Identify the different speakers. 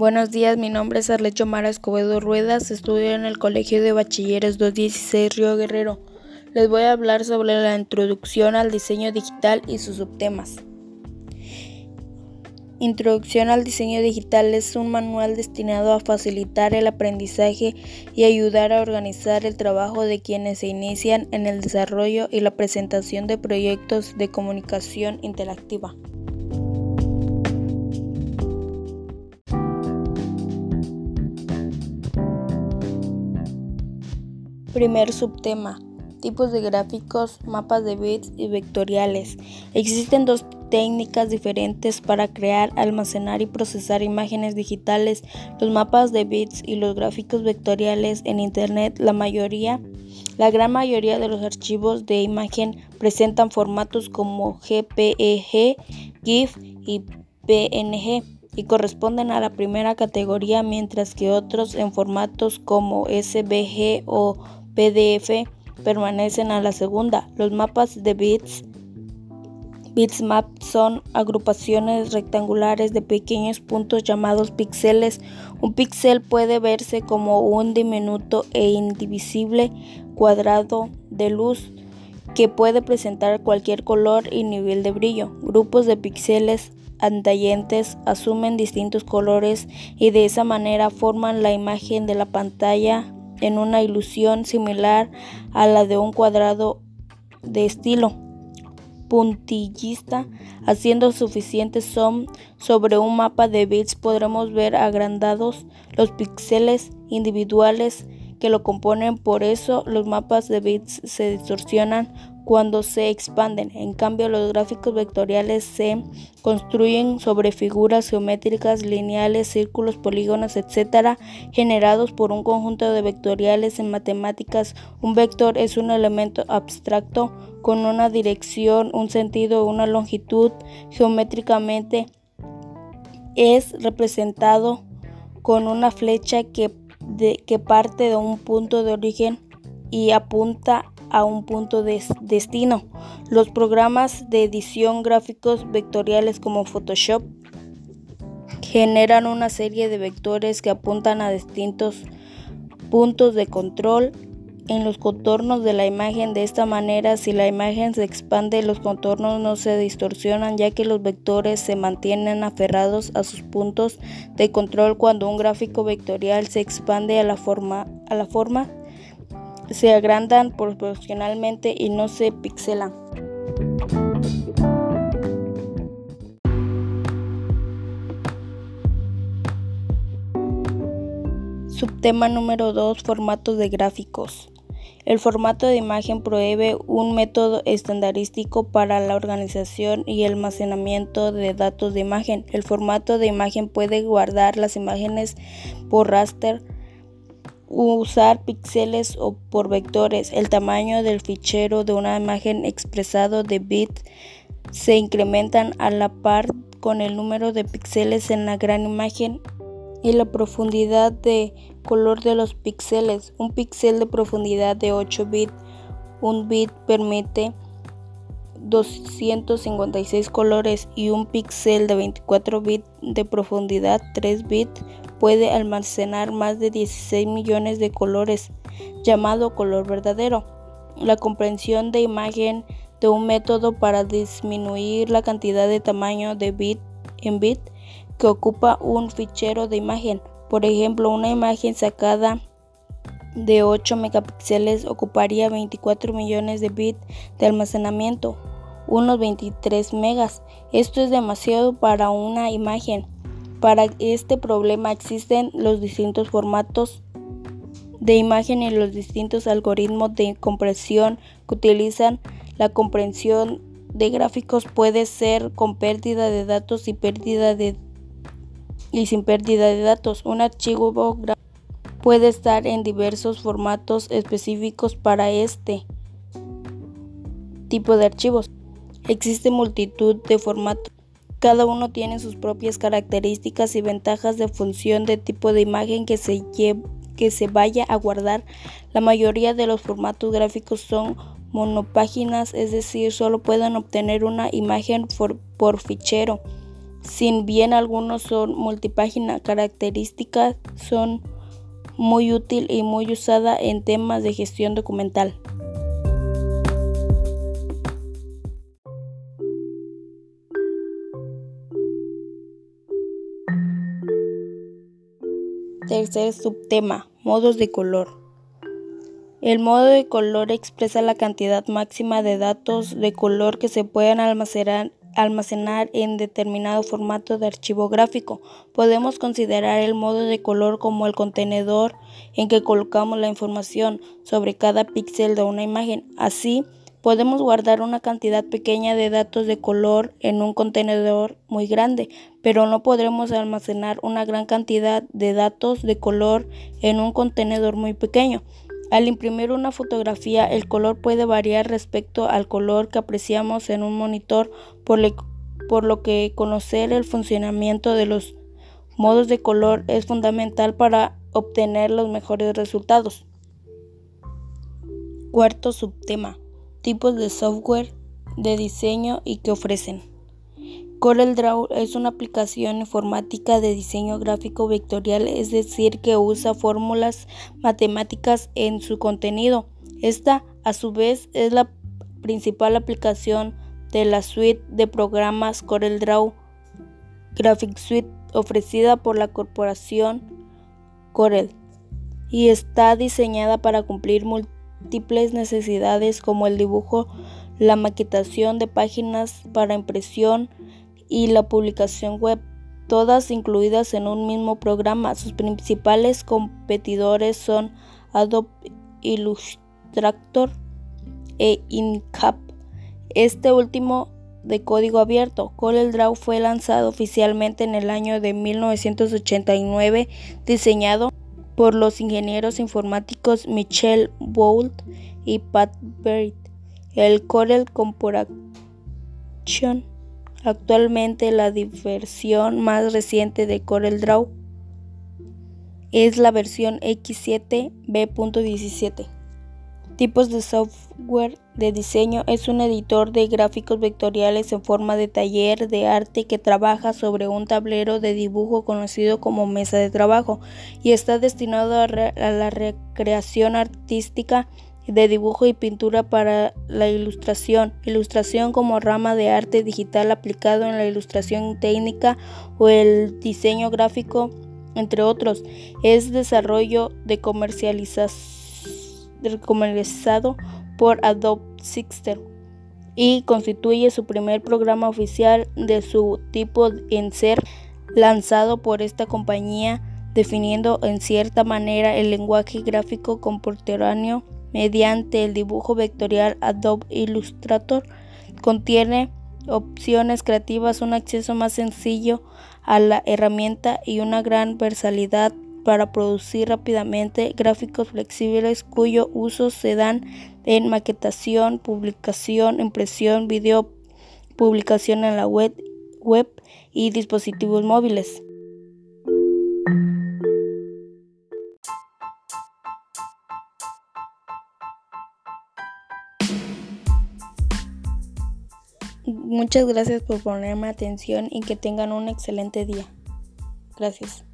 Speaker 1: Buenos días, mi nombre es Arlecho Mara Escobedo Ruedas, estudio en el Colegio de Bachilleres 216 Río Guerrero. Les voy a hablar sobre la introducción al diseño digital y sus subtemas. Introducción al diseño digital es un manual destinado a facilitar el aprendizaje y ayudar a organizar el trabajo de quienes se inician en el desarrollo y la presentación de proyectos de comunicación interactiva. Primer subtema. Tipos de gráficos, mapas de bits y vectoriales. Existen dos técnicas diferentes para crear, almacenar y procesar imágenes digitales, los mapas de bits y los gráficos vectoriales en Internet. La mayoría, la gran mayoría de los archivos de imagen presentan formatos como JPEG, GIF y PNG y corresponden a la primera categoría, mientras que otros en formatos como SVG o PDF permanecen a la segunda. Los mapas de bits Bitmap son agrupaciones rectangulares de pequeños puntos llamados píxeles. Un píxel puede verse como un diminuto e indivisible cuadrado de luz que puede presentar cualquier color y nivel de brillo. Grupos de píxeles andayentes asumen distintos colores y de esa manera forman la imagen de la pantalla en una ilusión similar a la de un cuadrado de estilo puntillista. Haciendo suficiente zoom sobre un mapa de bits podremos ver agrandados los píxeles individuales que lo componen. Por eso los mapas de bits se distorsionan cuando se expanden. En cambio, los gráficos vectoriales se construyen sobre figuras geométricas, lineales, círculos, polígonos, etc., generados por un conjunto de vectoriales en matemáticas. Un vector es un elemento abstracto con una dirección, un sentido, una longitud. Geométricamente es representado con una flecha que, que parte de un punto de origen y apunta a un punto de destino. Los programas de edición gráficos vectoriales como Photoshop generan una serie de vectores que apuntan a distintos puntos de control en los contornos de la imagen. De esta manera, si la imagen se expande, los contornos no se distorsionan ya que los vectores se mantienen aferrados a sus puntos de control. Cuando un gráfico vectorial se expande a la forma, a la forma se agrandan proporcionalmente y no se pixelan. Subtema número 2. Formatos de gráficos. El formato de imagen provee un método estandarístico para la organización y almacenamiento de datos de imagen. El formato de imagen puede guardar las imágenes por raster usar píxeles o por vectores. El tamaño del fichero de una imagen expresado de bit se incrementan a la par con el número de píxeles en la gran imagen y la profundidad de color de los píxeles. Un píxel de profundidad de 8 bits, un bit permite 256 colores y un píxel de 24 bits de profundidad 3 bits puede almacenar más de 16 millones de colores, llamado color verdadero. La comprensión de imagen de un método para disminuir la cantidad de tamaño de bit en bit que ocupa un fichero de imagen. Por ejemplo, una imagen sacada de 8 megapíxeles ocuparía 24 millones de bits de almacenamiento, unos 23 megas. Esto es demasiado para una imagen. Para este problema existen los distintos formatos de imagen y los distintos algoritmos de compresión que utilizan. La comprensión de gráficos puede ser con pérdida de datos y pérdida de y sin pérdida de datos. Un archivo puede estar en diversos formatos específicos para este tipo de archivos. Existe multitud de formatos cada uno tiene sus propias características y ventajas de función de tipo de imagen que se, que se vaya a guardar. La mayoría de los formatos gráficos son monopáginas, es decir, solo pueden obtener una imagen por, por fichero. Sin bien algunos son multipágina, características son muy útil y muy usada en temas de gestión documental. Tercer subtema, modos de color. El modo de color expresa la cantidad máxima de datos de color que se pueden almacenar, almacenar en determinado formato de archivo gráfico. Podemos considerar el modo de color como el contenedor en que colocamos la información sobre cada píxel de una imagen. Así, Podemos guardar una cantidad pequeña de datos de color en un contenedor muy grande, pero no podremos almacenar una gran cantidad de datos de color en un contenedor muy pequeño. Al imprimir una fotografía, el color puede variar respecto al color que apreciamos en un monitor, por, por lo que conocer el funcionamiento de los modos de color es fundamental para obtener los mejores resultados. Cuarto subtema tipos de software de diseño y que ofrecen. CorelDRAW es una aplicación informática de diseño gráfico vectorial, es decir, que usa fórmulas matemáticas en su contenido. Esta, a su vez, es la principal aplicación de la suite de programas CorelDRAW Graphic Suite ofrecida por la corporación Corel y está diseñada para cumplir múltiples necesidades como el dibujo, la maquetación de páginas para impresión y la publicación web, todas incluidas en un mismo programa. Sus principales competidores son Adobe Illustrator e Incap. Este último de código abierto. CorelDRAW fue lanzado oficialmente en el año de 1989, diseñado por los ingenieros informáticos Michelle Boult y Pat Barrett. El Corel Corporation, actualmente la versión más reciente de CorelDRAW, es la versión X7B.17. Tipos de software de diseño es un editor de gráficos vectoriales en forma de taller de arte que trabaja sobre un tablero de dibujo conocido como mesa de trabajo y está destinado a, la recreación artística de dibujo y pintura para la ilustración, ilustración como rama de arte digital aplicado en la ilustración técnica o el diseño gráfico, entre otros. Es desarrollo de comercialización comercializado por Adobe Sixter y constituye su primer programa oficial de su tipo en ser lanzado por esta compañía, definiendo en cierta manera el lenguaje gráfico contemporáneo mediante el dibujo vectorial Adobe Illustrator. Contiene opciones creativas, un acceso más sencillo a la herramienta y una gran versatilidad para producir rápidamente gráficos flexibles cuyo uso se dan en maquetación, publicación, impresión, video, publicación en la web, web y dispositivos móviles. Muchas gracias por ponerme atención y que tengan un excelente día. Gracias.